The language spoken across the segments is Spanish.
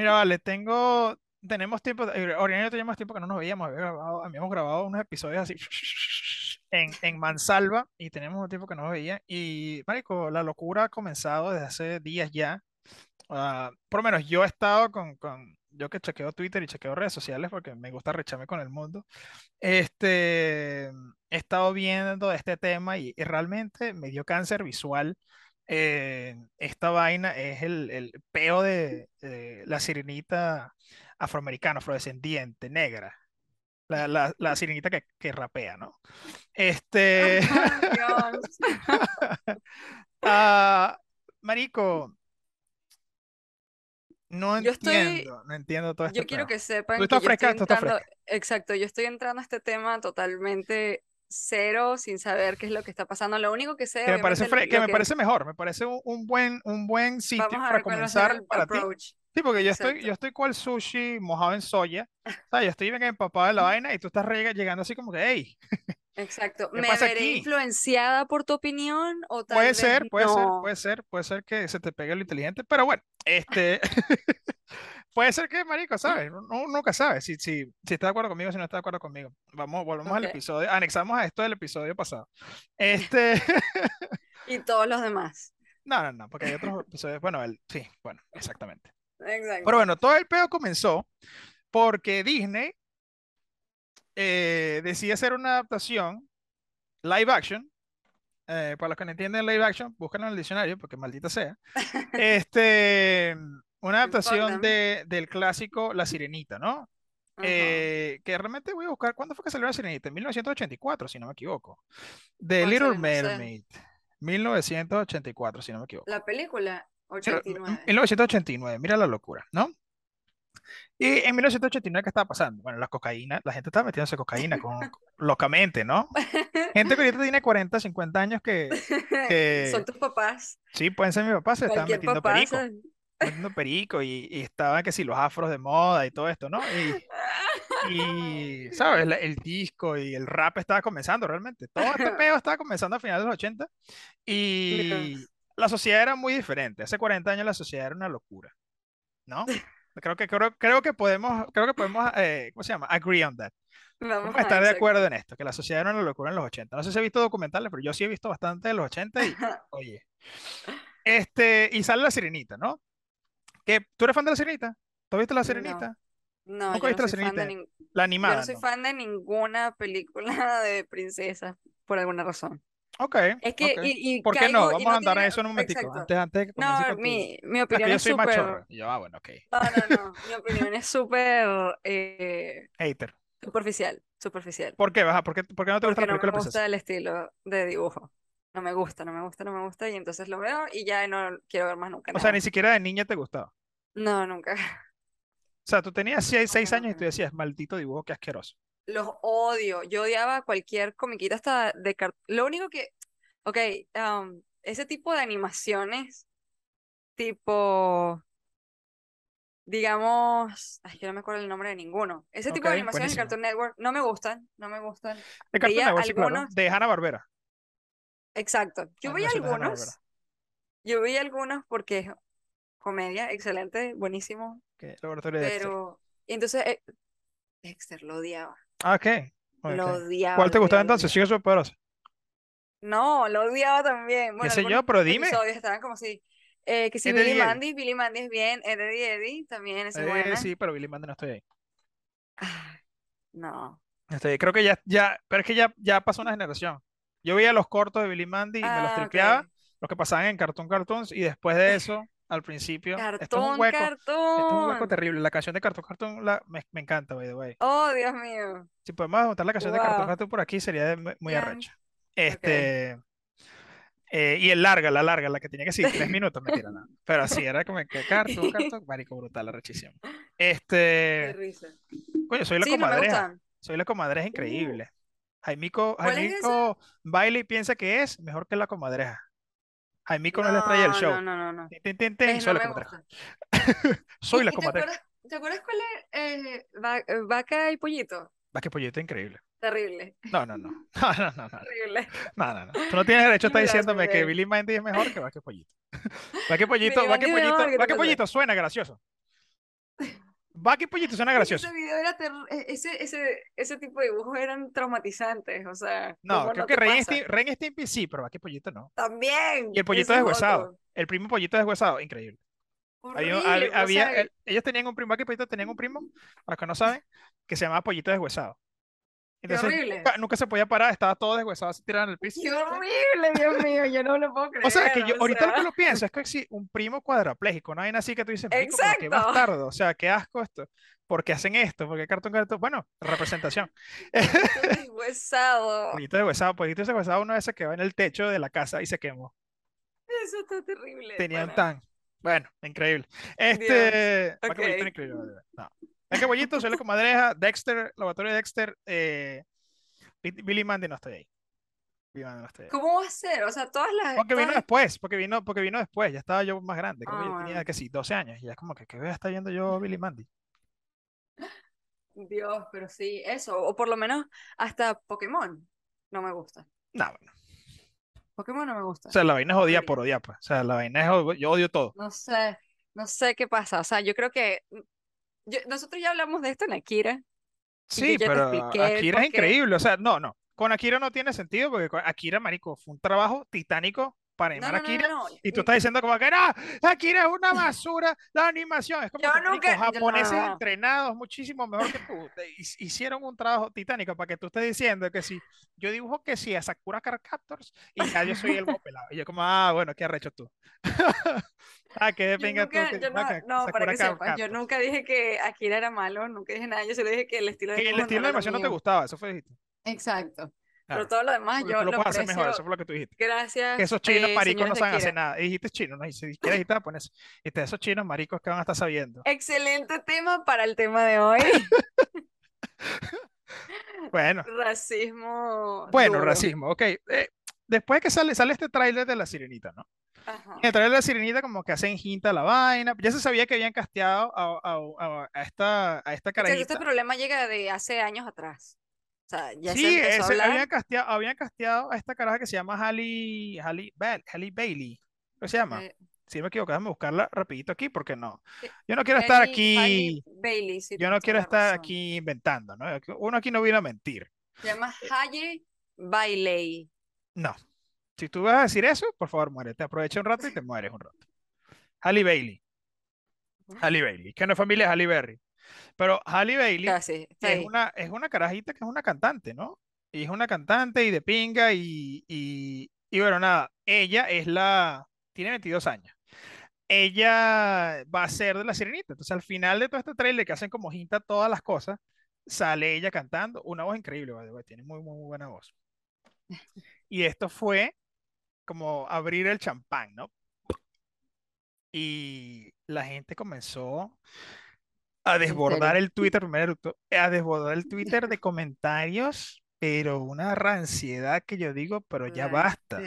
Mira, vale, tengo, tenemos tiempo, eh, Oriana y yo teníamos tiempo que no nos veíamos, había grabado- habíamos grabado unos episodios así en, en Mansalva y tenemos un tiempo que no nos veía y, marico, la locura ha comenzado desde hace días ya. Ah, por lo menos yo he estado con, con, yo que chequeo Twitter y chequeo redes sociales porque me gusta recharme con el mundo, este, he estado viendo este tema y, y realmente me dio cáncer visual. Eh, esta vaina es el, el peo de, de la sirenita afroamericana, afrodescendiente, negra. La, la, la sirenita que, que rapea, ¿no? Este, Dios. ah, marico, no Yo estoy, entiendo, no entiendo todo este yo quiero peo. que Tú sepan que estás yo estoy fresca, tú estás entrando, exacto, yo estoy entrando a este tema totalmente cero, sin saber qué es lo que está pasando. Lo único que sé, Que me parece, fre- que lo me que parece mejor, me parece un, un buen, un buen sitio vamos para comenzar el para ti. approach. Sí, porque yo estoy, Exacto. yo estoy cual sushi mojado en soya. O sea, yo estoy bien empapado de la vaina y tú estás llegando así como que, hey, Exacto. ¿qué ¿Me veré aquí? influenciada por tu opinión o tal Puede vez ser, puede ser, puede ser, puede ser que se te pegue lo inteligente, pero bueno, este, puede ser que, marico, ¿sabes? Uno nunca sabe si, si, si está de acuerdo conmigo o si no está de acuerdo conmigo. Vamos, volvemos al episodio, anexamos a esto del episodio pasado. Este, Y todos los demás. no, no, no, porque hay otros episodios, bueno, el, sí, bueno, exactamente. Pero Exacto. bueno, todo el pedo comenzó porque Disney eh, decide hacer una adaptación live action. eh, para los que no entienden live action, búsquenlo en el diccionario porque maldita sea. Este, una adaptación de, del clásico La Sirenita, ¿no? Eh, que realmente voy a buscar, ¿cuándo fue que salió La Sirenita? En 1984, si no me equivoco. The Little no sé. Mermaid, 1984, si no me equivoco. La película, Mira, 89. 1989, mira la locura, ¿no? Y en 1989, ¿qué estaba pasando? Bueno, la cocaína, la gente estaba metiéndose cocaína con, locamente, ¿no? Gente que ahorita tiene 40, 50 años que, Son tus papás. sí, pueden ser mi papá, se Cualquier metiendo papá. Metiendo perico y, y estaban que si los afros de moda y todo esto, ¿no? Y, y ¿sabes? La- el disco y el rap estaba comenzando realmente. Todo este peo estaba comenzando a finales de los 80 y la sociedad era muy diferente. Hace 40 años la sociedad era una locura, ¿no? Creo que, creo, creo que podemos, creo que podemos, eh, ¿cómo se llama? Agree on that. Vamos a estar de acuerdo en esto, que la sociedad era una locura en los 80. No sé si he visto documentales, pero yo sí he visto bastante de los 80 y, oye, este, y sale la Sirenita, ¿no? ¿Tú eres fan de la Sirenita? ¿Tú has visto la No, Sirenita? no, ¿Nunca yo no viste la soy fan de nin- La yo animada, no soy ¿no? fan de ninguna película de princesas por alguna razón. Ok, Es que, ok. y, y ¿Por qué no? Vamos no a andar tiene, en eso en un momentico, exacto. antes, antes de que No, tu... mi, mi que opinión yo es soy súper, machorro. Y yo, ah, bueno, ok. no, no, no, mi opinión es súper eh, Hater. superficial, superficial, ¿Por qué, baja? ¿Por qué, por qué no te gusta porque la no me película de princesa? gusta el estilo de dibujo. No me gusta, no me gusta, no me gusta, y entonces lo veo y ya no quiero ver más nunca O sea, ni nada. siquiera de niña te gustaba. No, nunca. O sea, tú tenías 6, Nunca, años y tú decías, maldito dibujo, qué asqueroso. Los odio. Yo odiaba cualquier comiquita hasta de car- Lo único que, ok, um, ese tipo de animaciones, tipo, digamos, ay, que no me acuerdo el nombre de ninguno. Ese tipo de animaciones buenísimo. Cartoon Network no me gustan, no me gustan. De Cartoon Network, claro. algunos, De Hanna-Barbera. Exacto. Yo veía Hanna-Barbera. algunos, yo veía algunos porque es comedia, excelente, buenísimo, Laboratorio de pero, entonces, eh, Dexter lo odiaba, Ah, ok. lo odiaba, ¿Cuál te gustaba entonces? odiaba. Chica Superpoderosa. No, lo odiaba también. ¿Qué Bueno, sé yo? Pero dime. estaban como si, eh, que si ¿Es de Billy Eddie? Mandy, Billy Mandy es bien, Eddie Eddie, también es Eh, buena. sí, pero Billy Mandy no estoy ahí. Ay, no. Estoy. Creo que ya, ya, pero es que ya, ya pasó una generación. Yo veía los cortos de Billy Mandy y me los Ah, tripeaba, los que pasaban en Cartoon Cartoons, y después de eso, al principio, esto es un Cartón, hueco, esto es un hueco cartón. terrible. La canción de Cartoon Cartoon la, me, me encanta, by the way. Oh, Dios mío. Si podemos montar la canción de Cartoon. Cartoon por aquí, sería de- muy, arrecha. Este, eh, y el larga, la larga, la que tenía que ser tres minutos, mentira, no. Pero sí, era como que Cartoon, Cartoon, marico, brutal, arrechísimo. Qué Este, risa. coño, soy la Sí, me comadreja. Soy la comadreja Uh, increíble. Jaimico, ¿cuál es? Jaimico baila y piensa que es mejor que la comadreja. Jaimico no es la estrella del No, show. no, no, no, no. Tin, tin, Eh, soy no la comadreja. Soy ¿Y, la y te comadreja. acuerdas, te acuerdas cuál es eh, eh, Vaca y Pollito? Va que pollito increíble. Terrible, No, no, no. No, no, no, no. terrible. No, no, no. Tú no tienes derecho a estar diciéndome que. Billy Mandy es mejor que Vaque Pollito. Vaque Pollito, Vaque es Pollito, ¿qué te Vaque? Pollito suena gracioso. Vaque Pollito suena gracioso. Ese video era e- ese, ese, ese tipo de dibujos eran traumatizantes, o sea, No, ¿cómo creo no que Ren? Stimpy, Ren Stimpy sí, pero Vaque Pollito no. También, Y el pollito deshuesado. otro. El primo pollito deshuesado, increíble. Había, Horrible, había, o sea, el- ellos tenían un primo, Vaque Pollito tenían un primo, para los que no saben, que se llamaba Pollito Deshuesado. Qué Entonces horrible. nunca, nunca se podía parar, estaba todo deshuesado, así tirado en el piso. Qué horrible, Dios mío, yo no lo puedo creer. O sea, que yo ahorita lo que lo pienso es que si un primo cuadrapléjico, no hay así que tú dices, pero qué Exacto. bastardo, o sea, qué asco esto. ¿Por qué hacen esto? ¿Por qué cartón cartón? Bueno, representación. Deshuesado. Pollito deshuesado, pollito deshuesado, uno de esos que va en el techo de la casa y se quemó. Eso está terrible. Tenía un pana. tan. Bueno, increíble. Este. Vaque Pollito ok. era increíble. de verdad. No. Vaque Pollito, suele comadreja, Dexter, laboratorio de Dexter, eh, Bi- Billy Mandy no estoy ahí. Billy Mandy no estoy ahí. ¿Cómo va a ser? O sea, todas las... Porque vino después, porque vino, porque vino después, ya estaba yo más grande, creo que Ah, yo tenía que sí, 12 años, y ya es como que, ¿qué voy a estar viendo yo Billy Mandy? Dios, pero sí, eso. O por lo menos hasta Pokémon no me gusta. No, bueno. Pokémon no me gusta. O sea, la vaina es Horrible. por odiar, pues. O sea, la vaina es, od- yo odio todo. No sé, no sé qué pasa. O sea, yo creo que... yo- nosotros ya hablamos de esto en Akira. Sí, pero Akira es increíble, o sea, no, no. Con Akira no tiene sentido porque Akira, marico, fue un trabajo titánico para animar no, a no, no. Y tú Mm, estás diciendo como que, no, Akira es una basura, la animación. Es como Yo que, nunca- yo- japoneses no. entrenados muchísimo mejor que tú. hicieron un trabajo titánico para que tú estés diciendo que si yo dibujo que sí a Sakura Card Captors y ya yo soy el pelado. Y yo como, ah, bueno, qué arrecho tú. ah, que venga tú, nunca, que yo no, para que sepas, yo nunca dije que Akira era malo, nunca dije nada, yo solo dije que el estilo de Que el estilo animación no te gustaba, eso fue dijiste. Exacto. Claro. Pero todo lo demás yo tú lo lo puedes hacer mejor, eso fue lo que tú dijiste. Gracias, Que esos chinos eh, maricos no saben hacer nada. Y dijiste chinos, no, y si quieres dijiste japonés. Este, esos chinos maricos que van a estar sabiendo. Excelente tema para el tema de hoy. Bueno, Racismo bueno, duro. racismo, ok. Eh, después que sale, sale este tráiler de La Sirenita, ¿no? Ajá. En el tráiler de La Sirenita como que hacen hinta a la vaina. Ya se sabía que habían casteado a, a- a- a esta, a esta Exacto, carajita. este problema llega de hace años atrás. O sea, ya se Sí, a ese- hablar. habían casteado, habían casteado a esta caraja que se llama Halle, Halle, Ba- Halle Bailey. ¿Cómo se llama? eh, Si me equivoco, déjame buscarla rapidito aquí porque no. Sí, Yo no quiero estar aquí. Bailey, sí, Yo no quiero estar razón. aquí inventando, ¿no? Uno aquí no vino a mentir. Se llama Halle Bailey. No. Si tú vas a decir eso, por favor, muérete. Aprovecha un rato y te mueres un rato. Halle Bailey. Halle Bailey. Que no es familia de Halle Berry. Pero Halle Bailey Casi, está es ahí. una, es una carajita que es una cantante, ¿no? Y es una cantante y de pinga y, y, y bueno, nada. Ella es la... Tiene 22 años. Ella va a ser de la sirenita. Entonces, al final de todo este trailer que hacen como hinta todas las cosas, sale ella cantando. Una voz increíble, way, Tiene muy, muy, muy buena voz. Y esto fue como abrir el champán, ¿no? Y la gente comenzó a desbordar el Twitter, primero, a desbordar el Twitter de comentarios, pero una ranciedad que yo digo, pero ya basta.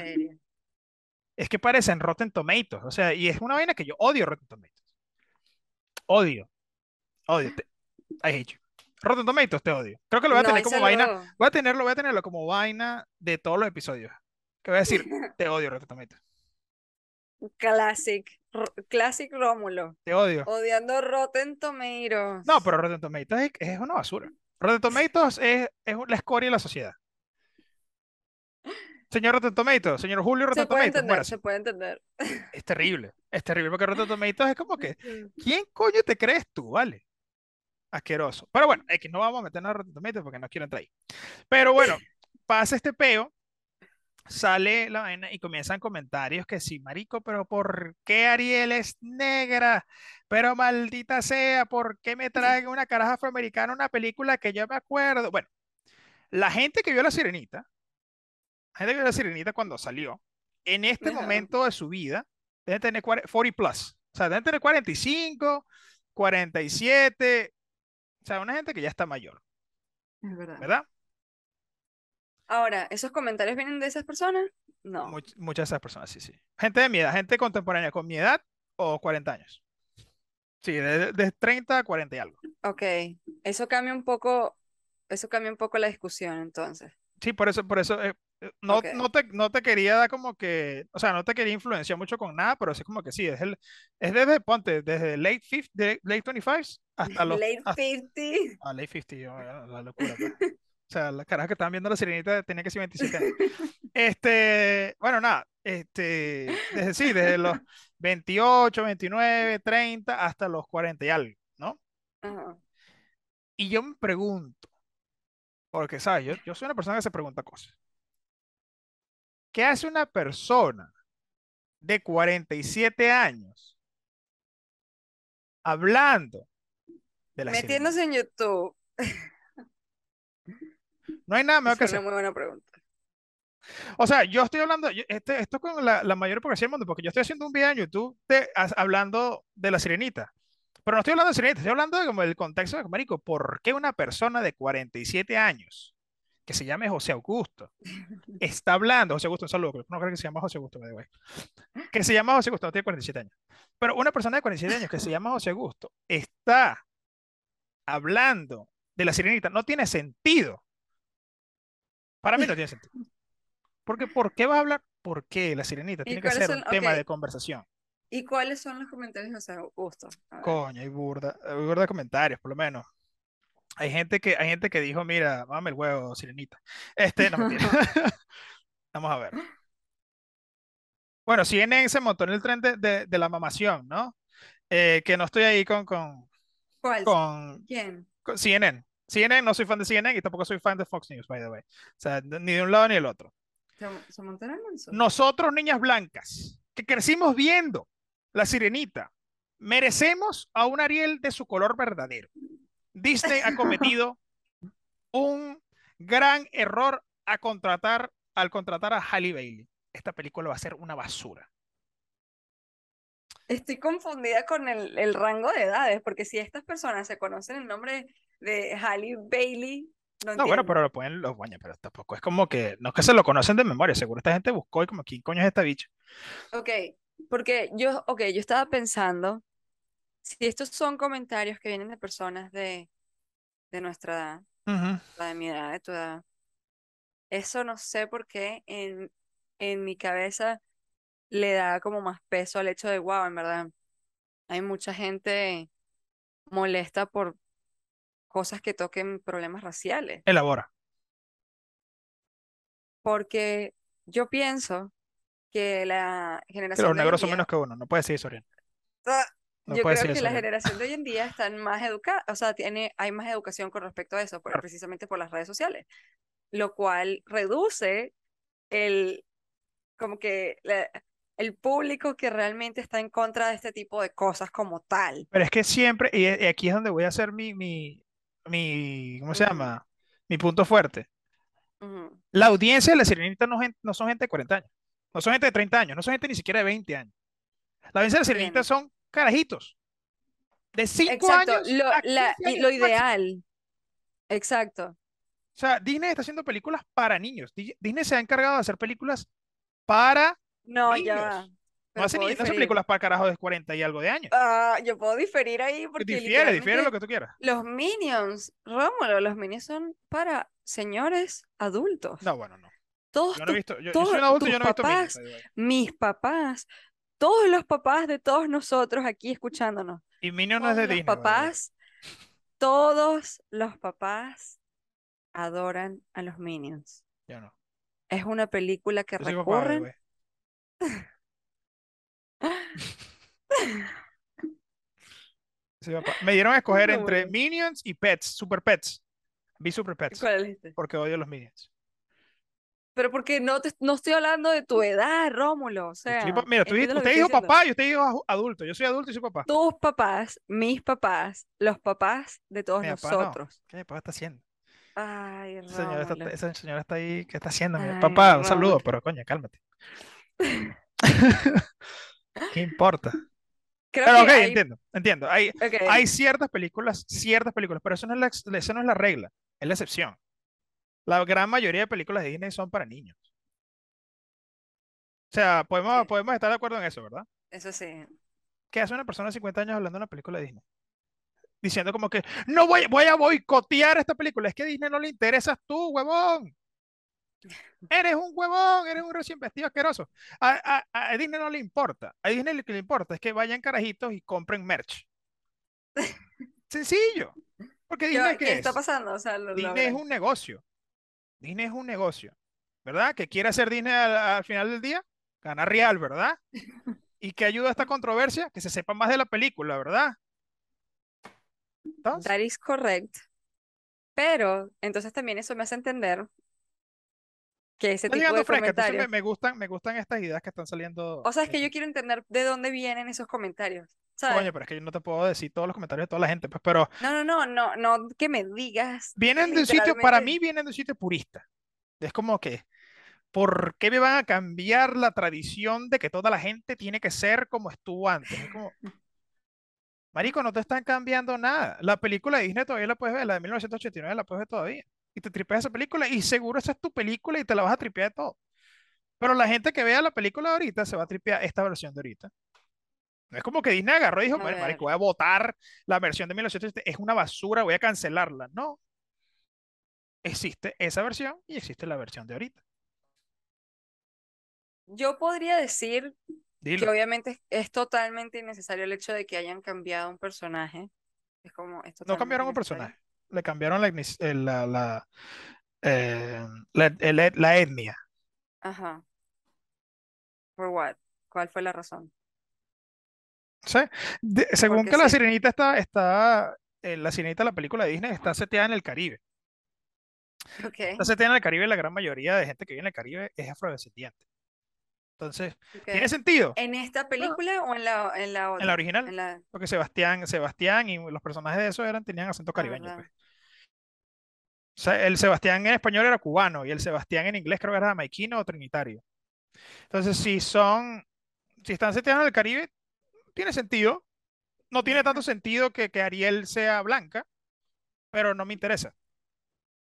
Es que parecen Rotten Tomatoes, o sea, y es una vaina que yo odio Rotten Tomatoes. Odio, odio, I hate you. Rotten Tomatoes te odio. Creo que lo voy a No, tener como vaina, voy a tenerlo, voy a tenerlo como vaina de todos los episodios. Que voy a decir, te odio Rotten Tomatoes, Classic. Classic Rómulo. te odio. Odiando Rotten Tomatoes. No, pero Rotten Tomatoes es, es una basura. Rotten Tomatoes es, es la escoria de la sociedad. Señor Rotten Tomatoes, señor Julio Se Rotten puede Tomatoes, entender, se puede entender. Es terrible, es terrible porque Rotten Tomatoes es como que, ¿quién coño te crees tú, vale? Asqueroso. Pero bueno, es que no vamos a meternos a Rotten Tomatoes porque no quiero entrar ahí. Pero bueno, pasa este peo, sale la vaina y comienzan comentarios que sí, marico, pero ¿por qué Ariel es negra? Pero maldita sea, ¿por qué me traen una caraja afroamericana una película que yo me acuerdo? Bueno, la gente que vio La Sirenita, la gente que vio La Sirenita cuando salió, en este momento de su vida, deben tener 40 40 plus. O sea, deben tener 45, 47. O sea, una gente que ya está mayor, Es verdad. ¿verdad? Ahora, ¿esos comentarios vienen de esas personas? No. Much- muchas de esas personas, sí, sí. Gente de mi edad, gente contemporánea con mi edad o 40 años. Sí, de, de 30 a 40 y algo. Ok, eso cambia un poco eso cambia un poco la discusión entonces. Sí, por eso, por eso, eh, eh, no, Ok. no te, no te quería dar como que, o sea, no te quería influenciar mucho con nada, pero sí como que sí, es, el, es desde, ponte, desde late 50, de- late 25 hasta los, Late hasta, 50. ah, late 50, yo, eh, la locura, pues. O sea, las caras que estaban viendo la sirenita tenía que ser 27 años. Este, bueno, nada, este, desde sí, desde los 28, 29, 30 hasta los 40 y algo, ¿no? Ajá. Y yo me pregunto, porque, ¿sabes? Yo, yo soy una persona que se pregunta cosas. ¿Qué hace una persona de 47 años hablando de la sirenita? Metiéndose en YouTube. No hay nada mejor que Es una hacer. muy buena pregunta. O sea, yo estoy hablando, yo- este, esto con la, la mayor hipocresía del mundo, porque yo estoy haciendo un video en YouTube de, as- hablando de la sirenita. Pero no estoy hablando de sirenita, estoy hablando de como el contexto de, marico, ¿por qué una persona de 47 años, que se llame José Augusto, está hablando, José Augusto, un saludo, no creo que se llama José Augusto, the way, que se llama José Augusto, no tiene 47 años, pero una persona de 47 años que se llama José Augusto está hablando de la sirenita, no tiene sentido. Para mí no tiene sentido. Porque, ¿por qué vas a hablar? ¿Por qué la sirenita ¿Y tiene que ser son? un tema de conversación? ¿Y cuáles son los comentarios de José Augusto? A ver. Coño, hay burda, hay burda de comentarios, por lo menos. Hay gente que, hay gente que dijo, mira, mame el huevo, sirenita. Este, no mentira. Vamos a ver. Bueno, CNN se montó en el tren de, de- de la mamación, ¿no? Eh, que no estoy ahí con, con, ¿Cuál? con, ¿Quién? con CNN. CNN, no soy fan de CNN y tampoco soy fan de Fox News, by the way. O sea, ni de un lado ni del otro. Nosotros, niñas blancas, que crecimos viendo la sirenita, merecemos a un Ariel de su color verdadero. Disney ha cometido un gran error a contratar, al contratar a Halle Bailey. Esta película va a ser una basura. Estoy confundida con el, el rango de edades, porque si estas personas se conocen el nombre de Halle Bailey, no No, bueno, pero lo pueden, los baños, pero tampoco es como que, no es que se lo conocen de memoria, seguro esta gente buscó y como, ¿quién coño es esta bicha? Ok, porque yo, ok, yo estaba pensando, si estos son comentarios que vienen de personas de, de nuestra edad, Ujú. la de mi edad, de tu edad, eso no sé por qué en, en mi cabeza le da como más peso al hecho de, wow, en verdad, hay mucha gente molesta por cosas que toquen problemas raciales, Elabora. porque yo pienso que la Que generación los negros son día, menos que uno, no puede decir eso, Orián. ¡ah! No yo creo que eso, la generación de hoy en día están más educadas, o sea, tiene, hay más educación con respecto a eso, por- precisamente por las redes sociales, lo cual reduce el, como que la- el público que realmente está en contra de este tipo de cosas como tal. Pero es que siempre, y y aquí es donde voy a hacer mi, mi, mi, ¿cómo se llama? Mi punto fuerte. La audiencia de la Sirenita no, no son gente de 40 años, no son gente de 30 años, no son gente ni siquiera de 20 años. La audiencia de la Sirenita Bien. son carajitos de 5 Exacto, años lo, a la, 15 y años lo máximo. ideal, exacto. O sea, Disney está haciendo películas para niños. Di- Disney se ha encargado de hacer películas para No, ya niños. No pero hace, puedo ni- no diferir. películas para carajos de 40 y algo de años. Ah, yo puedo diferir ahí porque Difiere, difiere lo que tú quieras. los Minions, Rómulo, los Minions son para señores adultos. No, bueno, no. Todos Yo no he visto, yo, yo todos soy un adulto yo no he visto Minions, mis papás, todos los papás de todos nosotros aquí escuchándonos, Y Minions no es de los Disney, papás, todos los papás adoran a los Minions. Yo no. Es una película que Yo recurren. Me dieron a escoger entre. Minions y Pets, Super Pets. Vi Super Pets ¿Cuál elegiste? porque odio los Minions. Pero porque no te, no estoy hablando de tu edad, Rómulo. O estoy sea, mira, tú, usted dijo diciendo. papá y usted dijo adulto. Yo soy adulto y soy papá. Tus papás, mis papás, los papás de todos Mi papá no. nosotros. ¿Qué mi papá está haciendo? Ay, Esa señora está, esa señora está ahí, ¿qué está haciendo? Ay, Papá, un saludo, pero coño, cálmate. ¿Qué importa? Creo Pero que ok, hay. entiendo, entiendo. Hay, hay ciertas películas, ciertas películas, pero eso no es la, eso no es la regla, es la excepción. La gran mayoría de películas de Disney son para niños. O sea, podemos, sí, podemos estar de acuerdo en eso, ¿verdad? eso sí. ¿Qué hace una persona de 50 años hablando de una película de Disney? diciendo como que no voy, voy a boicotear esta película. Es que a Disney no le interesas tú, huevón. Eres un huevón, eres un recién vestido asqueroso. A, a- a Disney no le importa. A Disney lo que le importa es que vayan carajitos y compren merch. Sencillo. Porque ¿Qué, va- Disney, qué ¿qué está es? pasando? O sea, lo Disney es un negocio. Disney es un negocio. ¿Verdad? Que quiere hacer Disney al, al final del día, gana real, ¿verdad? ¿Y qué ayuda a esta controversia? Que se sepa más de la película, ¿verdad? Entonces, That is correct. Pero entonces también eso me hace entender que ese está tipo de fresca, me, gustan, me gustan estas ideas que están saliendo. O sea, es que yo quiero entender de dónde vienen esos comentarios. Coño, pero es que yo no te puedo decir todos los comentarios de toda la gente, pues, pero No, no, no, no, no que me digas vienen de un sitio, para mí vienen de un sitio purista. Es como que, ¿por qué me van a cambiar la tradición de que toda la gente tiene que ser como estuvo antes? Es como, marico, no te están cambiando nada. La película de Disney todavía la puedes ver, la de 1989 la puedes ver todavía. Y te tripeas esa película y seguro esa es tu película y te la vas a tripear de todo. Pero la gente que vea la película de ahorita se va a tripear esta versión de ahorita. No es como que Disney agarró y dijo, bueno, marico, voy a votar la versión de 1980, es una basura, voy a cancelarla. No, existe esa versión y existe la versión de ahorita. yo podría decir que obviamente es, totalmente innecesario el hecho de que hayan cambiado un personaje. Es como, es No cambiaron un personaje, le cambiaron la, eh, la, la, eh, la- etnia. Ajá. ¿Por what? ¿Cuál fue la razón? ¿sí? De- según Porque que la sí. sirenita está, está eh, la sirenita de la película de Disney está seteada en el Caribe. Ok, Está seteada en el Caribe y la gran mayoría de gente que vive en el Caribe es afrodescendiente. Entonces. ¿tiene sentido? ¿En esta película o en la, en la En la otra? original. En la... Porque Sebastián, Sebastián y los personajes de eso eran, tenían acento Ah, caribeño, pues. El Sebastián en español era cubano y el Sebastián en inglés creo que era jamaiquino o trinitario. Entonces, si son, si están seteados en el Caribe, tiene sentido. No tiene tanto sentido que, que Ariel sea blanca, pero no me interesa.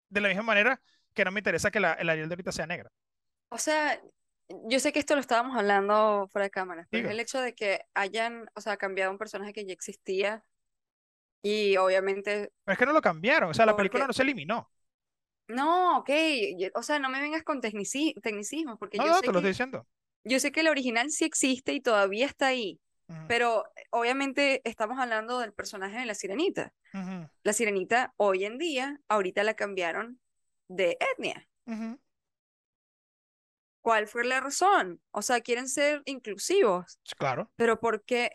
De la misma manera que no me interesa que la, el Ariel de ahorita sea negra. O sea, yo sé que esto lo estábamos hablando fuera de cámaras, pero es Diga. el hecho de que hayan, o sea, cambiado un personaje que ya existía y obviamente, Pero es que no lo cambiaron. O sea, la película no se eliminó. No, ok, o sea, no me vengas con tecnici- tecnicismos, porque No, yo no, sé te lo estoy que, diciendo. yo sé que el original sí existe y todavía está ahí, pero obviamente estamos hablando del personaje de la sirenita. La sirenita hoy en día, ahorita la cambiaron de etnia. ¿Cuál fue la razón? O sea, quieren ser inclusivos. Claro, Pero ¿por qué?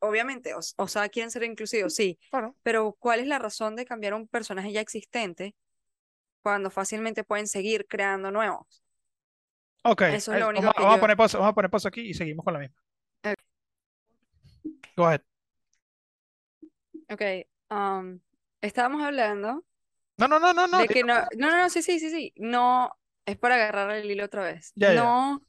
Obviamente, o, o sea, quieren ser inclusivos, sí, claro. pero ¿cuál es la razón de cambiar un personaje ya existente cuando fácilmente pueden seguir creando nuevos? Ok, Eso es eh, lo único vamos, que vamos a yo... poner pausa, vamos a poner pausa aquí y seguimos con la misma. Ok, Go ahead. ok, um, estábamos hablando No, no, no, no, no. de que no, pausa, no, no, sí, sí, sí, sí, no, es para agarrar el hilo otra vez. Ya, ya. No,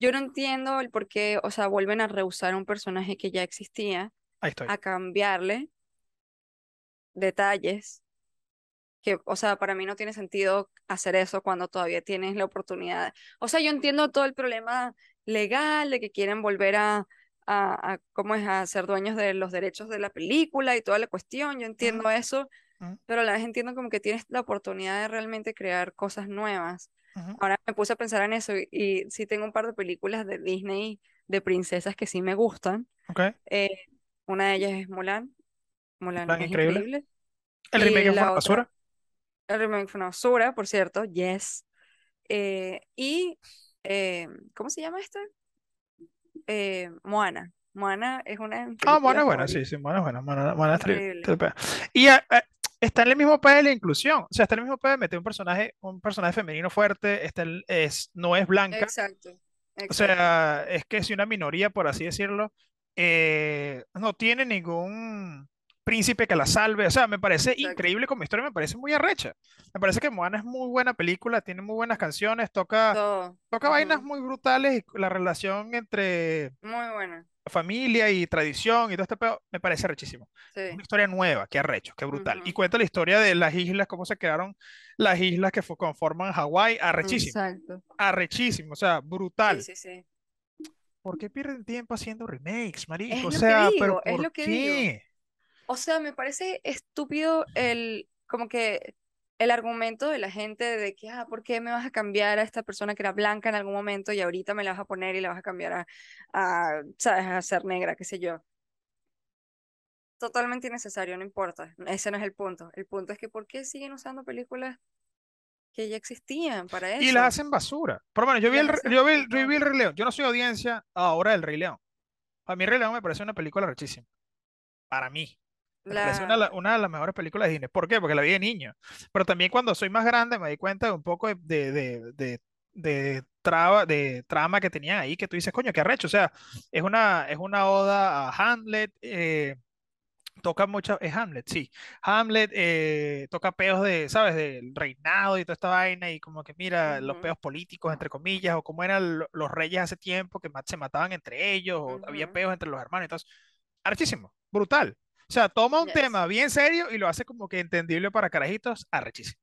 yo no entiendo el por qué, o sea, vuelven a rehusar un personaje que ya existía Ahí estoy. a cambiarle detalles que, o sea, para mí no tiene sentido hacer eso cuando todavía tienes la oportunidad. O sea, yo entiendo todo el problema legal de que quieren volver a, a, a ¿cómo es?, a ser dueños de los derechos de la película y toda la cuestión, yo entiendo eso, ujú, pero a la vez entiendo como que tienes la oportunidad de realmente crear cosas nuevas. ujú. Ahora me puse a pensar en eso y, y sí tengo un par de películas de Disney de princesas que sí me gustan. Ok. Eh, una de ellas es Mulan. Mulan Plan es increíble. increíble. El remake fue la una basura. El remake fue una basura, por cierto, yes. Eh, y, eh, ¿cómo se llama esta? Eh, Moana. Moana es una Ah, Moana es buena, sí, sí, Moana es buena. Moana, Moana es tri-. Y está en el mismo pedo de la inclusión. O sea, está en el mismo pedo de meter un personaje, un personaje femenino fuerte, está el- es, no es blanca. Exacto, O sea, es que si una minoría, por así decirlo, eh, no tiene ningún príncipe que la salve. O sea, me parece Exacto. increíble como historia, me parece muy arrecha. Me parece que Moana es muy buena película, tiene muy buenas canciones, toca, Todo. toca vainas ujú, muy brutales y la relación entre Muy buena. familia y tradición y todo este pedo me parece arrechísimo. Sí. una historia nueva, qué arrecho, qué brutal. Y ujú, cuenta la historia de las islas, cómo se crearon las islas que fo- conforman Hawái, arrechísimo, Exacto. arrechísimo, o sea, Sí, brutal. sí, sí. ¿Por qué pierden tiempo haciendo remakes, marico? Es O lo que sea, pero digo, es ¿por lo que digo. O sea, me parece estúpido el, como que el argumento de la gente de que, ah, ¿por qué me vas a cambiar a esta persona que era blanca en algún momento y ahorita me la vas a poner y la vas a cambiar a, a ¿sabes?, a ser negra, qué sé yo. Totalmente innecesario, no importa. Ese no es el punto. El punto es que ¿por qué siguen usando películas que ya existían para Y las eso? hacen basura. Por lo menos, yo Y vi las el, hacen yo vi el, yo vi el. Rey León. Yo no soy audiencia ahora del Rey León. A mí Rey León me parece una película rechísima. Para mí. Me parece una, la- La... una de las mejores películas de Disney. ¿Por qué? Porque la vi de niño. Pero también cuando soy más grande me di cuenta de un poco de, de, de, de, traba- de trama que tenían ahí que tú dices, coño, qué arrecho. O sea, es una, es una oda a Hamlet. eh, toca mucho, es Hamlet, sí. Hamlet eh, toca peos de, ¿sabes? Del reinado y toda esta vaina y como que mira los Ujú, peos políticos, entre comillas, o cómo eran lo- los reyes hace tiempo que se mataban entre ellos, o había ujú. peos entre los hermanos. Entonces, arrechísimo, brutal. O sea, toma un Yes, tema bien serio y lo hace como que entendible para carajitos, arrechísimo.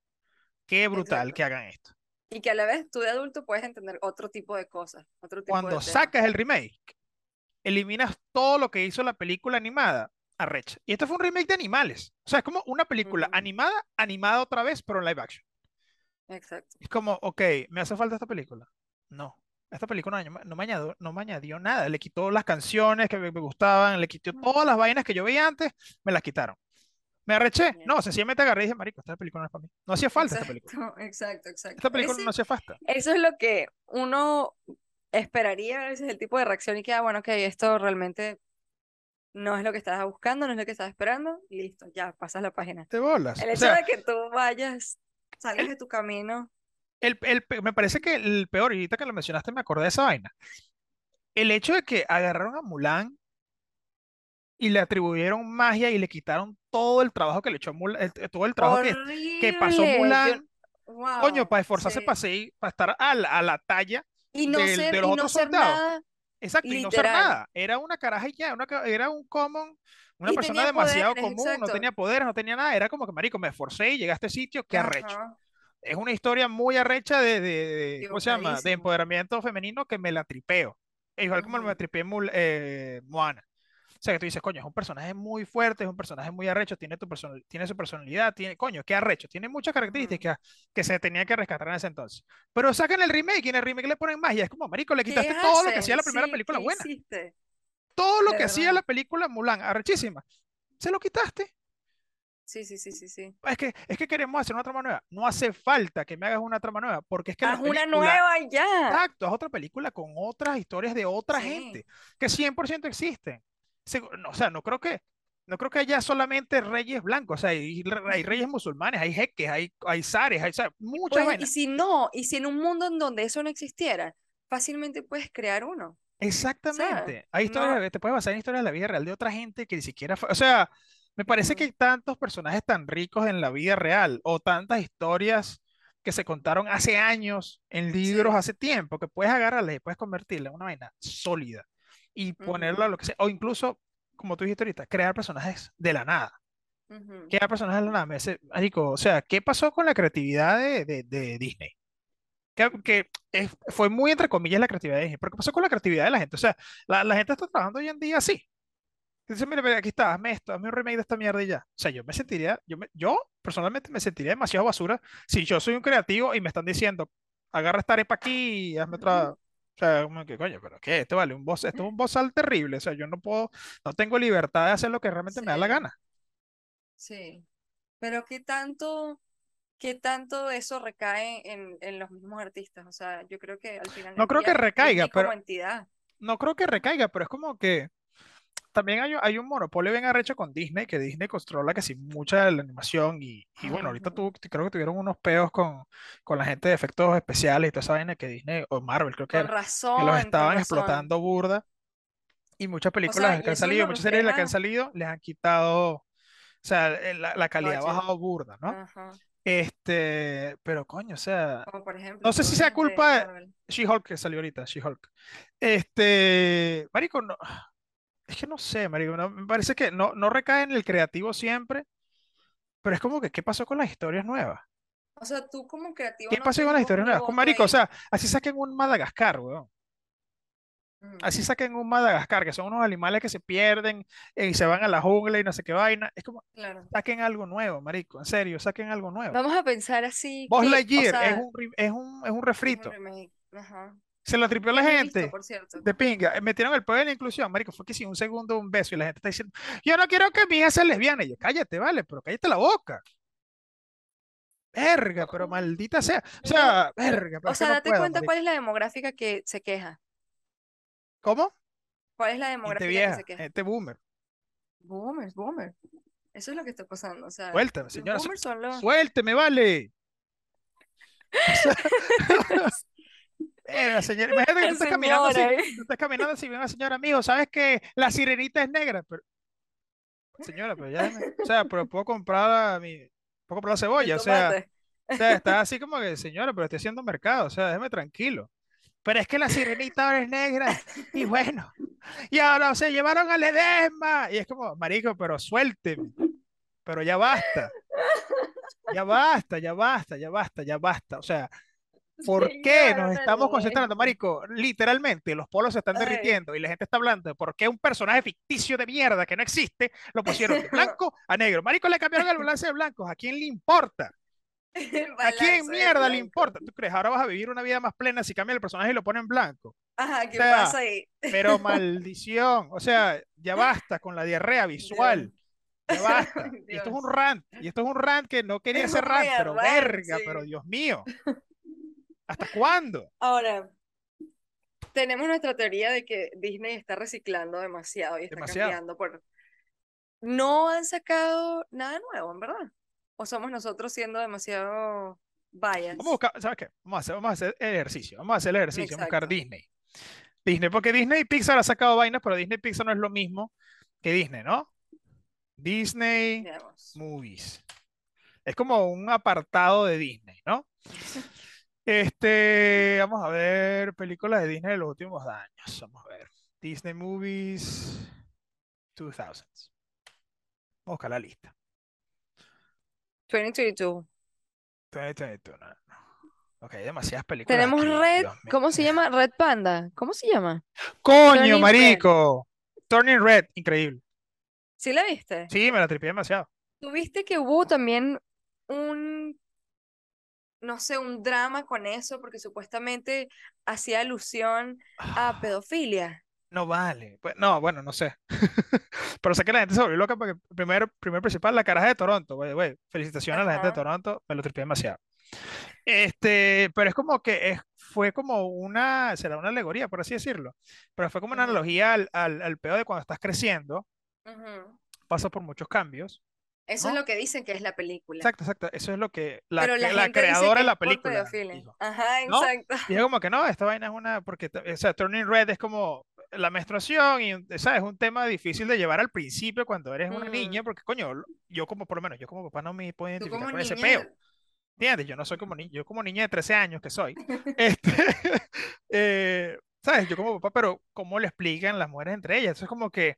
Qué brutal exacto. que hagan esto. Y que a la vez tú de adulto puedes entender otro tipo de cosas, otro tipo de Cuando sacas el remake, eliminas todo lo que hizo la película animada, arrecha. Y esto fue un remake de animales. O sea, es como una película animada, animada otra vez, pero en live action. Exacto. Es como, ok, ¿me hace falta esta película? No. Esta película no, no me añadió, no me añadió nada. Le quitó las canciones que me, me gustaban, le quitó todas las vainas que yo veía antes, me las quitaron. ¿Me arreché? yes. No, sencillamente agarré y dije, marico, esta película no es para mí. No hacía falta esta película. Exacto, exacto, Esta exacto. película no Ese, hacía falta. eso es lo que uno esperaría, ese es el tipo de reacción y que, ah, bueno, ok, esto realmente no es lo que estabas buscando, no es lo que estabas esperando, y listo, ya, pasas la página. De bolas. El O hecho sea, de que tú vayas, salgas el, de tu camino, el, el me parece que el peor, y ahorita que lo mencionaste me acordé de esa vaina. El hecho de que agarraron a Mulan y le atribuyeron magia y le quitaron todo el trabajo que le echó Mulan, el- el- todo el trabajo que, que pasó horrible, yo, Mulan coño, wow, para esforzarse para sí. seguir, para estar a la, a la talla Y no del- ser, de los y no otros ser soldados. nada, Exacto, y no ser literal. nada. Era una caraja y ya, una era un common, una Y persona tenía poderes, demasiado común, no exacto. tenía poderes, no tenía nada. Era como que, marico, me esforcé y llegué a este sitio, qué arrecho. Ajá, Es una historia muy arrecha de, de, de- ¿cómo se llama? De empoderamiento femenino que me la tripeo. Igual como me tripeé eh, Moana. O sea, que tú dices, coño, es un personaje muy fuerte, es un personaje muy arrecho, tiene, tu personal, tiene su personalidad, tiene, coño, qué arrecho, tiene muchas características que se tenía que rescatar en ese entonces. Pero sacan el remake y en el remake le ponen magia. Es como, marico, le ¿Qué quitaste todo lo que hacía la primera Sí, película ¿qué buena. hiciste? Todo lo De que hacía la película Mulan, arrechísima. Se lo quitaste. Sí, sí, sí, sí, sí. Es que, es que queremos hacer una trama nueva. No hace falta que me hagas una trama nueva, porque es que Haz una nueva ya. Exacto, es otra película con otras historias de otra Sí. gente que 100% existen. No, o sea, no creo que no creo que haya solamente reyes blancos, o sea, hay, hay reyes musulmanes, hay jeques, hay, hay zares, hay o sea, muchas Pues, y si no, y si en un mundo en donde eso no existiera, fácilmente puedes crear uno. Exactamente. Hay No, historias, te puedes basar en historias de la vida real de otra gente que ni siquiera fue, o sea, me parece que hay tantos personajes tan ricos en la vida real o tantas historias que se contaron hace años en libros sí, hace tiempo que puedes agarrarlas y puedes convertirla en una vaina sólida y ponerla ujú, a lo que sea, o incluso, como tú dijiste ahorita, crear personajes de la nada. ujú. Crear personajes de la nada. Me hace- marico, o sea, ¿qué pasó con la creatividad de, de- de Disney? Que, que es- fue muy entre comillas la creatividad de Disney, pero ¿qué pasó con la creatividad de la gente? O sea, la, la gente está trabajando hoy en día así. Dice, mira, mira, aquí está, hazme esto, hazme un remake de esta mierda y ya. O sea, yo me sentiría, yo, me- yo personalmente me sentiría demasiado basura si yo soy un creativo y me están diciendo, agarra esta arepa aquí y hazme otra. O sea, como que, coño, pero ¿qué? Esto vale un boss, esto es un bozal terrible. O sea, yo no puedo, no tengo libertad de hacer lo que realmente me da la gana. sí. Pero ¿qué tanto, qué tanto eso recae en, en los mismos artistas? O sea, yo creo que al final No creo que recaiga, pero entidad. no creo que recaiga, pero es como que también hay, un- hay un monopolio bien arrecho con Disney, que Disney controla que sí mucha de la animación y, y bueno, ahorita tú, creo que tuvieron unos peos con, con la gente de efectos especiales y toda esa vaina que Disney, o Marvel creo que Con era, que los razón, con estaban razón. explotando burda y muchas O sea, películas que han salido, muchas series las que han salido, les han quitado, o sea, eh, la, la calidad ha bajado burda, ¿no? Ajá. Este, pero coño, o sea, Como por no ejemplo sé si sea culpa de. She-Hulk que salió ahorita, She-Hulk. Este, marico, no, es que no sé, marico, no, me parece que no, no recae en el creativo siempre, pero es como que, ¿qué pasó con las historias nuevas? O sea, tú como creativo ¿Qué no pasó con las historias nuevas? Con marico, o sea, así saquen un Madagascar, weón. Ujú, Así saquen un Madagascar, que son unos animales que se pierden eh, y se van a la jungla y no sé qué vaina. Es como, Claro. saquen algo nuevo, marico, en serio, saquen algo nuevo. Vamos a pensar así Buzz que, o Lightyear es un, es un, es un es un refrito. Ajá. Se lo tripió la visto, gente por cierto. de pinga. eh, Metieron el poder de la inclusión, marico. Fue que sí, un segundo, un beso. Y la gente está diciendo, yo no quiero que mi hija sea lesbiana. Y yo, cállate, vale, pero cállate la boca. Verga, pero maldita sea. O sea, verga, pero o sea, no date puedo, cuenta marico. cuál es la demográfica que se queja. ¿Cómo? ¿Cuál es la Gente demográfica que se queja? gente boomer. Boomers, boomers. Eso es lo que está pasando. O sea, Suéltame, los señora. su- boomers son los. Suélteme, vale. O sea, verga, señora. Imagínate que tú estás caminando así. Tú estás caminando así, viene una señora, amigo, ¿sabes que la sirenita es negra? Pero, señora, pero ya, o sea, pero puedo comprar a mi, puedo comprar la cebolla, o sea, o sea, está así como que, señora, pero estoy haciendo mercado, o sea, déjeme tranquilo. Pero es que la sirenita ahora es negra, y bueno, y ahora se llevaron al edesma, y es como, marico, pero suélteme, pero ya basta, ya basta, ya basta, ya basta, ya basta, o sea, ¿por qué nos estamos concentrando, marico? Literalmente, los polos se están Ay. derritiendo y la gente está hablando de por qué un personaje ficticio de mierda que no existe lo pusieron de blanco a negro. Marico, le cambiaron el balance de blancos, ¿a quién le importa? ¿A quién mierda le importa? ¿Tú crees? Ahora vas a vivir una vida más plena si cambia el personaje y lo pone en blanco. Ajá, ¿qué sea, pasa ahí? Pero maldición, o sea, ya basta con la diarrea visual. Ya basta. Y esto es un rant. Y esto es un rant que no quería Es ser rant, pero rant, verga, sí. pero Dios mío. ¿Hasta cuándo? Ahora, tenemos nuestra teoría de que Disney está reciclando demasiado y está Demasiado. cambiando por... No han sacado nada nuevo, en verdad. O somos nosotros siendo demasiado biased. Vamos a buscar, ¿sabes qué? Vamos a hacer, vamos a hacer el ejercicio. Vamos a hacer el ejercicio, vamos a buscar. Disney. Disney, porque Disney y Pixar ha sacado vainas, pero Disney y Pixar no es lo mismo que Disney, ¿no? Disney. Movies. Es como un apartado de Disney, ¿no? Este, vamos a ver películas de Disney de los últimos años. Vamos a ver. Disney Movies 2000s. Vamos a buscar la lista. 2022. 2022, no, no. Ok, hay demasiadas películas Tenemos aquí, Red. ¿cómo se llama? Red Panda. ¿Cómo se llama? ¡Coño, Turning Red. marico! Turning Red, increíble. ¿Sí la viste? Sí, me la tripié demasiado. ¿Tuviste que hubo también un, no sé, un drama con eso? Porque supuestamente hacía alusión a Ah, pedofilia. No vale. Pues, no, bueno, no sé. Pero sé que la gente se volvió loca porque primero, primero principal, la caraja de Toronto, güey, güey. Felicitaciones a la gente de Ajá. Toronto, me lo tripié demasiado. Este, pero es como que es, fue como una, será una alegoría, por así decirlo. Pero fue como una analogía al, al, al pedo de cuando estás creciendo, ujú. pasas por muchos cambios, Eso es ¿no? lo que dicen que es la película. Exacto, exacto. Eso es lo que la, Pero la la creadora de la es película dijo, Ajá, ¿no? exacto. Y es como que no, esta vaina es una, porque, o sea, Turning Red es como la menstruación y, ¿sabes? Es un tema difícil de llevar al principio cuando eres una niña, Mm, porque coño, yo como, por lo menos, yo como papá no me puedo identificar con ese peo, niña, ¿entiendes? Yo no soy como niña, yo como niña de 13 años que soy, este, eh, ¿sabes? Yo como papá, pero ¿cómo le explican las mujeres entre ellas? Eso es como que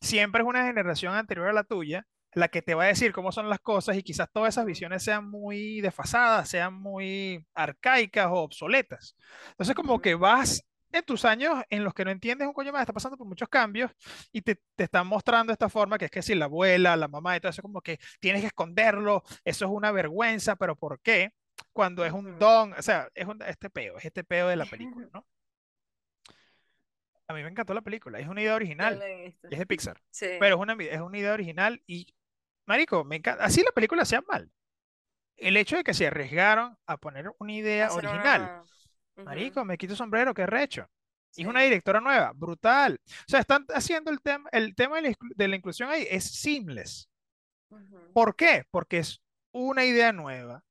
siempre es una generación anterior a la tuya la que te va a decir cómo son las cosas y quizás todas esas visiones sean muy desfasadas, sean muy arcaicas o obsoletas. Entonces como que vas en tus años en los que no entiendes un coño más, está pasando por muchos cambios y te, te están mostrando esta forma que es que si la abuela, la mamá y todo eso como que tienes que esconderlo, eso es una vergüenza, pero ¿por qué? Cuando es un don, o sea, es un- este peo, es este peo de la película, ¿no? A mí me encantó la película, es una idea original es de Pixar. Sí. Pero es una, es una idea original y, marico, me encanta. Así la película sea mal. El hecho de que se arriesgaron a poner una idea Hacer original, una... ujú, marico, me quito sombrero, qué recho. Y es una Sí. directora nueva, brutal. O sea, están haciendo el tema, el tema de la, de la inclusión ahí es seamless. ujú. ¿Por qué? Porque es una idea nueva.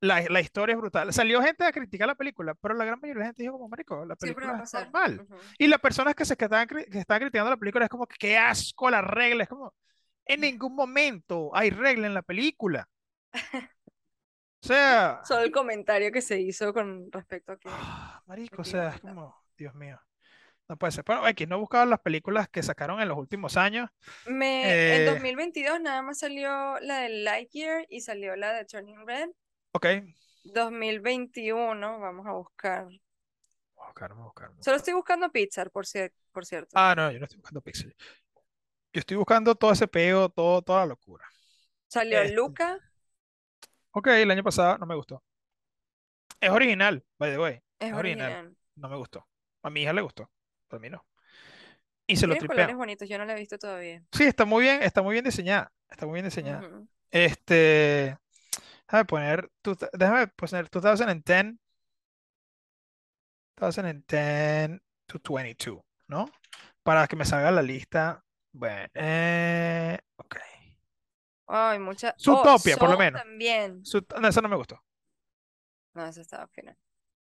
La, la historia es brutal. Salió gente a criticar la película, pero la gran mayoría de la gente dijo como, marico, la película es normal. ujú. Y las personas que se que estaban, que estaban criticando la película es como que qué asco la regla. Es como, en ningún momento hay regla en la película. O sea, Solo el comentario que se hizo con respecto a que ah, marico, o sea, es como, Dios mío, no puede ser. Pero X, no he buscado las películas que sacaron en los últimos años. Me, en Eh, 2022 nada más salió la de Lightyear y salió la de Turning Red. ok, 2021, vamos a buscar. vamos a buscar, vamos a Solo buscar. estoy buscando Pixar, por, por cierto. Ah, no, yo no estoy buscando Pixel. Yo estoy buscando todo ese peo, todo, toda la locura. Salió Este, Luca, ok, el año pasado no me gustó. Es original, by the way. es Es original. original. No me gustó. A mi hija le gustó, pero a mí no. Y se lo Tiene colores tripean. bonitos, yo no la he visto todavía. Sí, está muy bien, está muy bien diseñada. Está muy bien diseñada. Ujú. Este, déjame poner, tu- déjame poner 2010, 2010 to 22, ¿no? Para que me salga la lista. Bueno, eh, ok. Ay, mucha. Oh, Zootopia, por lo menos. también. Su- no, eso no me gustó. No, esa estaba fina.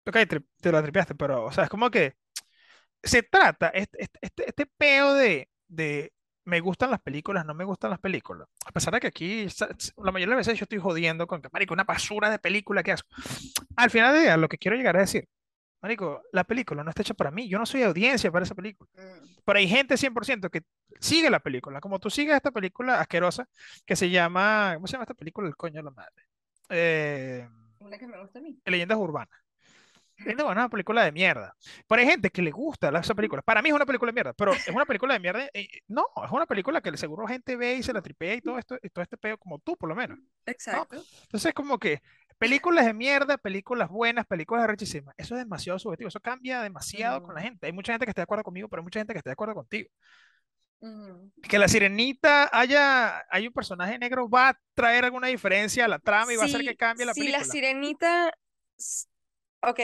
Ok, tri- te la tripeaste, pero, o sea, es como que se trata, este, este, este, peo de, de me gustan las películas, no me gustan las películas. A pesar de que aquí la mayoría de las veces yo estoy jodiendo con que, marico, una basura de película que hago. Al final de día, lo que quiero llegar a decir, marico, la película no está hecha para mí, yo no soy audiencia para esa película. Mm. Pero hay gente 100% que sigue la película, como tú sigues esta película asquerosa que se llama, ¿cómo se llama esta película? El coño de la madre. Eh, Una que me gusta a mí. Leyendas Urbanas. Leyendas Urbanas es una película de mierda. Pero hay gente que le gusta esa película. Para mí es una película de mierda, pero es una película de mierda. eh, no, es una película que seguro gente ve y se la tripea y todo esto, y todo este peo, como tú, por lo menos. Exacto. Entonces es como que películas de mierda, películas buenas, películas rechísimas. Eso es demasiado subjetivo. Eso cambia demasiado con la gente. Hay mucha gente que está de acuerdo conmigo, pero hay mucha gente que está de acuerdo contigo. Que la sirenita haya, hay un personaje negro, va a traer alguna diferencia a la trama y va a hacer que cambie la si la película. sirenita. Ok,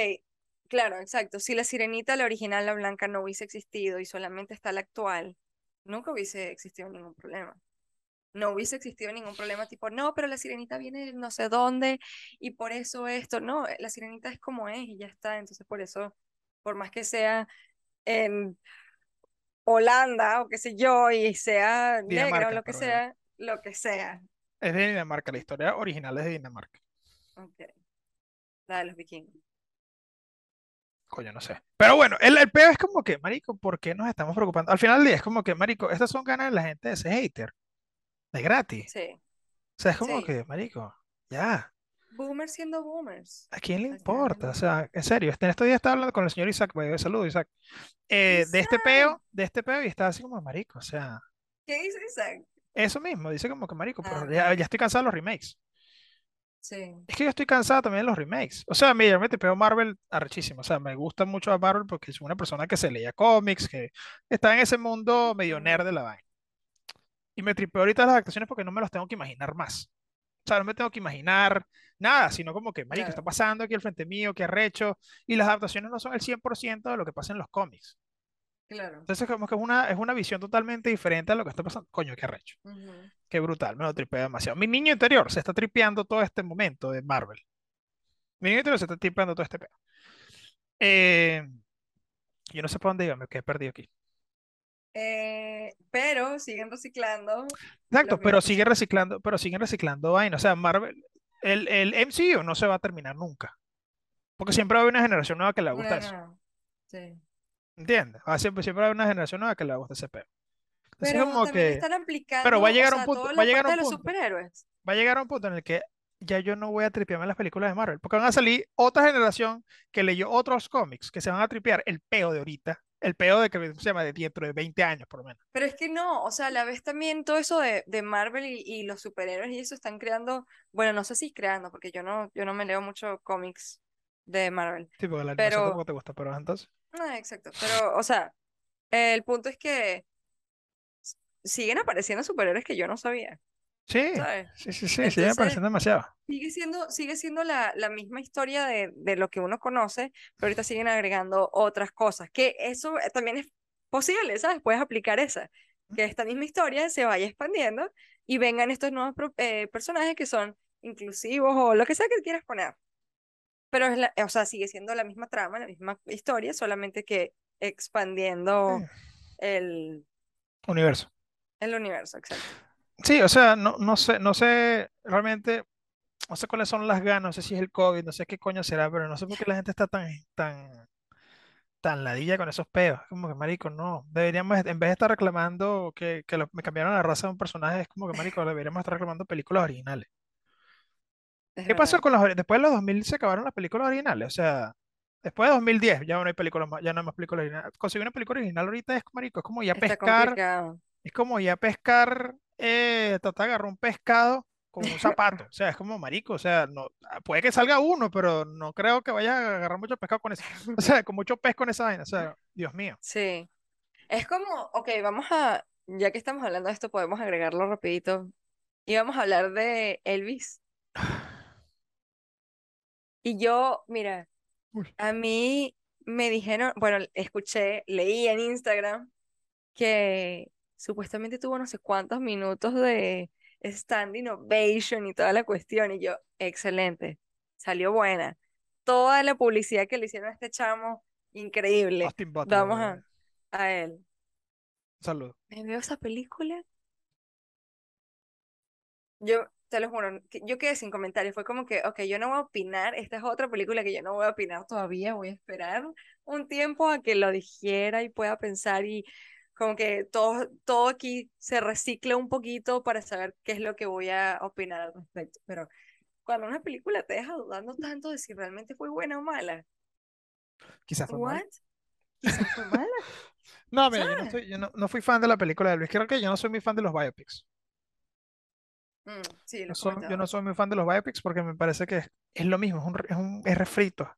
claro, exacto. Si la sirenita, la original, la blanca, no hubiese existido y solamente está la actual, nunca hubiese existido ningún problema. No hubiese existido ningún problema tipo, no, pero la sirenita viene de no sé dónde y por eso esto. No, eh, la sirenita es como es y ya está. Entonces, por eso, por más que sea en Holanda o qué sé yo y sea negra o Dinamarca, lo que sea, lo que sea. Es de Dinamarca, la historia original es de Dinamarca. Ok. La de los vikingos. Coño, no sé. Pero bueno, el, el peo es como que, marico, ¿por qué nos estamos preocupando? Al final del día es como que, marico, estas son ganas de la gente de ser hater, de gratis. Sí. O sea, es como Sí. que, marico, ya, Boomers siendo boomers. ¿a quién le importa? O sea, en serio, este- en estos días estaba hablando con el señor Isaac, way, saludos, Isaac, eh, de este peo, de este peo, y estaba así como, marico, o sea, ¿Qué dice Isaac? eso mismo, dice como que, marico, pero Ah, ya, ok. ya estoy cansado de los remakes. Sí. Es que yo estoy cansado también de los remakes. O sea, mira, me peo Marvel arrechísimo. O sea, me gusta mucho a Marvel porque soy una persona que se leía cómics, que está en ese mundo medio nerd de la vaina. Y me tripeo ahorita las actuaciones porque no me los tengo que imaginar más. O sea, no me tengo que imaginar nada, sino como que, marico, está Claro. pasando aquí al frente mío, qué arrecho. Y las adaptaciones no son el 100% de lo que pasa en los cómics. Claro. Entonces, como que es una, es una visión totalmente diferente a lo que está pasando. Coño, qué arrecho. Ujú. Qué brutal, me lo tripeo demasiado. Mi niño interior se está tripeando todo este momento de Marvel. Mi niño interior se está tripeando todo este pedo. Eh, yo no sé para dónde iba, me quedé perdido aquí. Eh, pero siguen reciclando Exacto, pero siguen reciclando, pero siguen reciclando vaina. O sea, Marvel, el, el MCU no se va a terminar nunca. Porque siempre va a haber una generación nueva que le gusta No, eso. no. Sí. ¿Entiendes? Va a siempre, siempre va a haber una generación nueva que le gusta ese. Entonces, Pero como que, están aplicando, pero va a o llegar un punto, va a llegar un los punto, superhéroes. va a llegar a un punto en el que ya yo no voy a tripearme las películas de Marvel. Porque van a salir otra generación que leyó otros cómics que se van a tripear el peo de ahorita. El peo de que se llama de dentro de 20 años, por lo menos. Pero es que no, o sea, a la vez también todo eso de, de Marvel y, y los superhéroes y eso están creando, bueno, no sé si creando, porque yo no, yo no me leo mucho cómics de Marvel. Sí, porque la animación Pero, tampoco te gusta, pero entonces. ah, exacto, pero, o sea, el punto es que siguen apareciendo superhéroes que yo no sabía, Sí, ¿sabes? sí, sí, sí, sigue Entonces, apareciendo demasiado. sigue siendo, sigue siendo la, la misma historia de, de lo que uno conoce, pero ahorita siguen agregando otras cosas, que eso eh, también es posible, ¿sabes? Puedes aplicar esa, que esta misma historia se vaya expandiendo y vengan estos nuevos pro- eh, personajes que son inclusivos o lo que sea que quieras poner. Pero es la, o sea, sigue siendo la misma trama, la misma historia, solamente que expandiendo Sí, el, universo. el universo, exacto. Sí, o sea, no, no sé, no sé realmente, no sé cuáles son las ganas, no sé si es el COVID, no sé qué coño será, pero no sé por qué la gente está tan, tan, tan ladilla con esos peos. Es como que, marico, no, deberíamos, en vez de estar reclamando que, que lo- me cambiaron la raza de un personaje, es como que, marico, deberíamos estar reclamando películas originales. Es ¿Qué pasó con los, después de los 2000 se acabaron las películas originales? O sea, Después de 2010, ya no hay películas más, ya no hay más películas originales. Conseguir una película original ahorita es, marico, es como ya Está pescar, complicado. es como ya pescar, eh, tratar de agarrar un pescado con un zapato. O sea, es como marico, o sea, no, ah, puede que salga uno, pero no creo que vaya a agarrar mucho pescado con eso. O sea, con mucho pez con esa vaina. O sea, Dios mío. Sí. Es como, ok, vamos a, ya que estamos hablando de esto, podemos agregarlo rapidito. Y vamos a hablar de Elvis. Y yo, mira, Uy, a mí me dijeron, bueno, escuché, leí en Instagram que supuestamente tuvo no sé cuántos minutos de standing ovation y toda la cuestión. Y yo, excelente, salió buena. Toda la publicidad que le hicieron a este chamo, increíble. Austin Butler, Vamos a, a él. Un saludo. Me veo esa película. Yo te lo juro, yo quedé sin comentarios. Fue como que, ok, yo no voy a opinar. Esta es otra película que yo no voy a opinar todavía. Voy a esperar un tiempo a que lo dijera y pueda pensar y como que todo, todo aquí se recicla un poquito para saber qué es lo que voy a opinar al respecto. Pero cuando una película te deja dudando tanto de si realmente fue buena o mala, Quizás fue mal. ¿what? Quizás fue mala. No, mira, yo no, estoy, yo no, no fui fan de la película de Luis. Creo que yo no soy muy fan de los biopics. Mm, sí, lo No he soy- yo no soy muy fan de los biopics porque me parece que es, es lo mismo, es un, es un es refrito.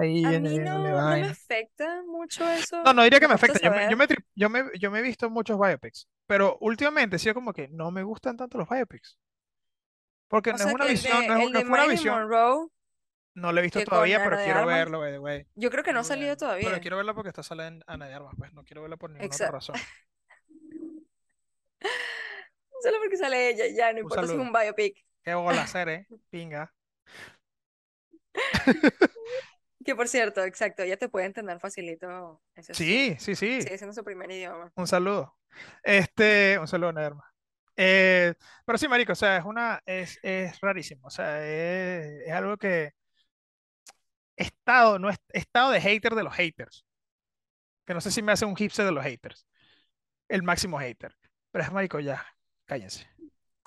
Ahí A mí no, no me afecta mucho No, eso. no diría que Me afecta. Yo me, yo me, yo me, yo me he visto muchos biopics, pero últimamente sí es como que no me gustan tanto los biopics. Porque O no es una visión, de, no, es, el no de fue una visión, Monroe, no lo he visto todavía, pero quiero Armas, verlo, by the way. yo creo que no ha salido verlo. Pero todavía. quiero verlo porque está saliendo en Ana de Armas, pues no quiero verlo por ninguna otra razón. Solo porque sale ella, ya, no importa si es un biopic. Qué bola hacer, eh. Pinga. Que por cierto, exacto, ella te puede entender facilito. Es su, Sí, sí, sí. sigue siendo su primer idioma. Un saludo. Este, un saludo, Nederma. Eh, pero sí, marico, o sea, es una, es, es rarísimo. O sea, es, es algo que estado, no he estado de hater de los haters. Que no sé si me hace un hipster de los haters. El máximo hater. Pero es marico, ya. Cállense.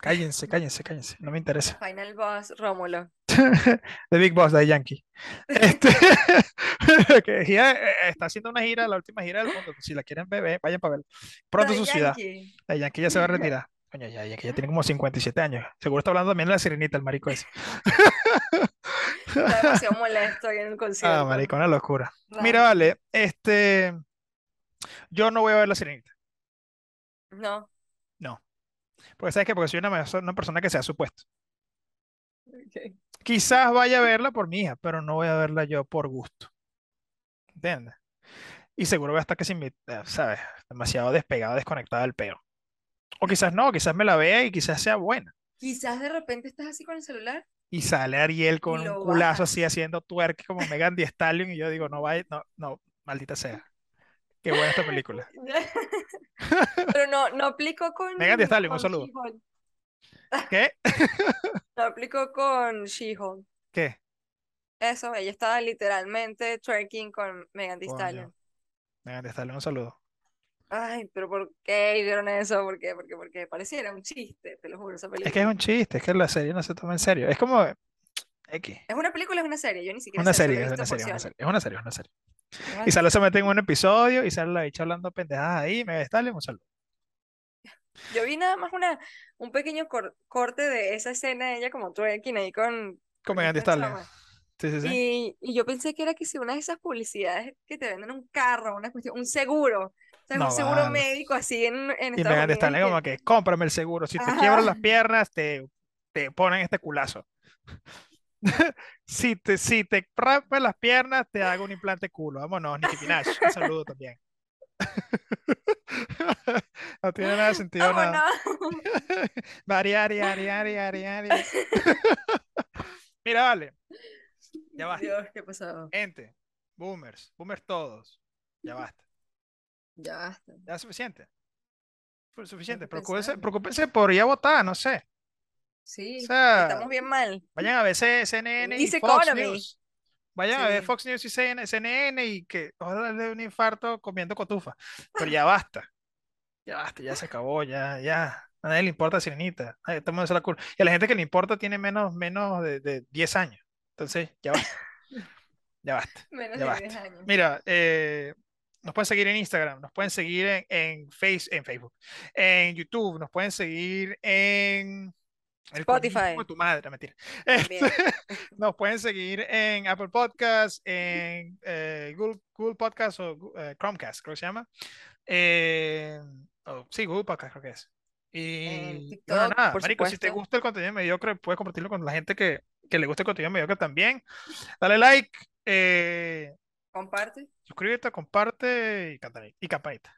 Cállense, cállense, cállense. No me interesa. Final Boss, Rómulo. The Big Boss de Yankee. Este, que gira- eh, está haciendo una gira, la última gira del mundo. Si la quieren ver, vayan para verlo. Pronto su ciudad. La Yankee ya se va a retirar. Coño, ya, ya ya tiene como 57 años. Seguro está hablando también de la sirenita, el marico ese. Está demasiado molesto ahí en el Ah, concierto. marico, una locura. Mira, vale, este, yo no voy a ver la sirenita. No. Porque sabes qué, porque soy una, persona que se ha supuesto. Ok. Quizás vaya a verla por mi hija, pero no voy a verla yo por gusto. ¿Entiendes? Y seguro voy a estar que sin mi, eh, ¿sabes? Demasiado despegado, desconectado del peo. O quizás no, quizás me la vea y quizás sea buena. Quizás de repente estás así con el celular Y sale Ariel con un culazo así bajas. haciendo twerk como Megan Thee Stallion y yo digo, no vaya, no, no, maldita sea. Qué buena esta película. Pero no, no aplicó con, Megan Thee Stallion, un saludo. ¿Qué? No aplicó con She-Hulk. ¿Qué? Eso, ella estaba literalmente twerking con Megan Thee. Stallion. Megan Thee Stallion, un saludo. Ay, pero ¿por qué hicieron eso? ¿Por qué? Porque, porque pareciera un chiste, te lo juro, esa Es que es película. un chiste, es que la serie no se toma en serio. Es como X. ¿Es una película o es una serie? Yo ni siquiera Una sé, serie, es una serie, es una serie, es una serie, es una serie. Y sale se mete en un episodio y sale la bicha hablando pendejadas ahí, Megan Thee Stallion, un saludo. Yo vi nada más una, un pequeño cor- corte de esa escena de ella como twerking ahí con, Con Megan. Sí, sí, sí. Y, y yo pensé que era que si una de esas publicidades que te venden un carro, una cuestión, un seguro, o sea, un No seguro vale. médico así en, en Y Estados Unidos y como que, cómprame el seguro. Si te quiebran las ajá, piernas, te, te ponen este culazo. Si te, si te las piernas, te hago un implante culo. Vámonos, Nicki Minaj. Un saludo también. No tiene nada de sentido nada. Mira, vale. Ya basta. Dios, ¿qué pasó? Gente, boomers, boomers todos. Ya basta. Ya basta. Ya es suficiente. Suficiente. Preocúpense, preocúpense por ir a votar, no sé. O Sí, sea, estamos bien mal. vayan a ver CNN y Easy Fox economy. News. Vayan a ver. Fox News y CN CNN y que ojalá le dé un infarto comiendo cotufa. Pero ya basta. Ya basta, ya se acabó, ya, ya. A nadie le importa Sirenita. El mundo se la cul- Y a la gente que le importa tiene menos, menos de, de 10 años. Entonces, ya basta. Ya basta. Menos Ya de 10 basta. años. Mira, eh, nos pueden seguir en Instagram, nos pueden seguir en, en, Face, en Facebook, en YouTube, nos pueden seguir en el Spotify. de tu madre, mentira. Este, nos pueden seguir en Apple Podcasts, en eh, Google, Google Podcasts o eh, Chromecast, creo que se llama. Eh, oh, sí, Google Podcast creo que es. Y TikTok, nada, por marico, si te gusta el contenido mediocre, puedes compartirlo con la gente que, que le gusta el contenido mediocre también. Dale like, eh, Comparte suscríbete, comparte y campanita. Y campanita.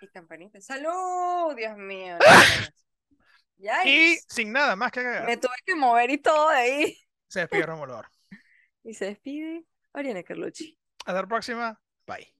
y campanita. ¡Salud! Dios mío. Y sin nada más que agregar, Me tuve que mover y todo de ahí. se despide Romulo. Y se despide Oriana Carlucci. Hasta la próxima. Bye.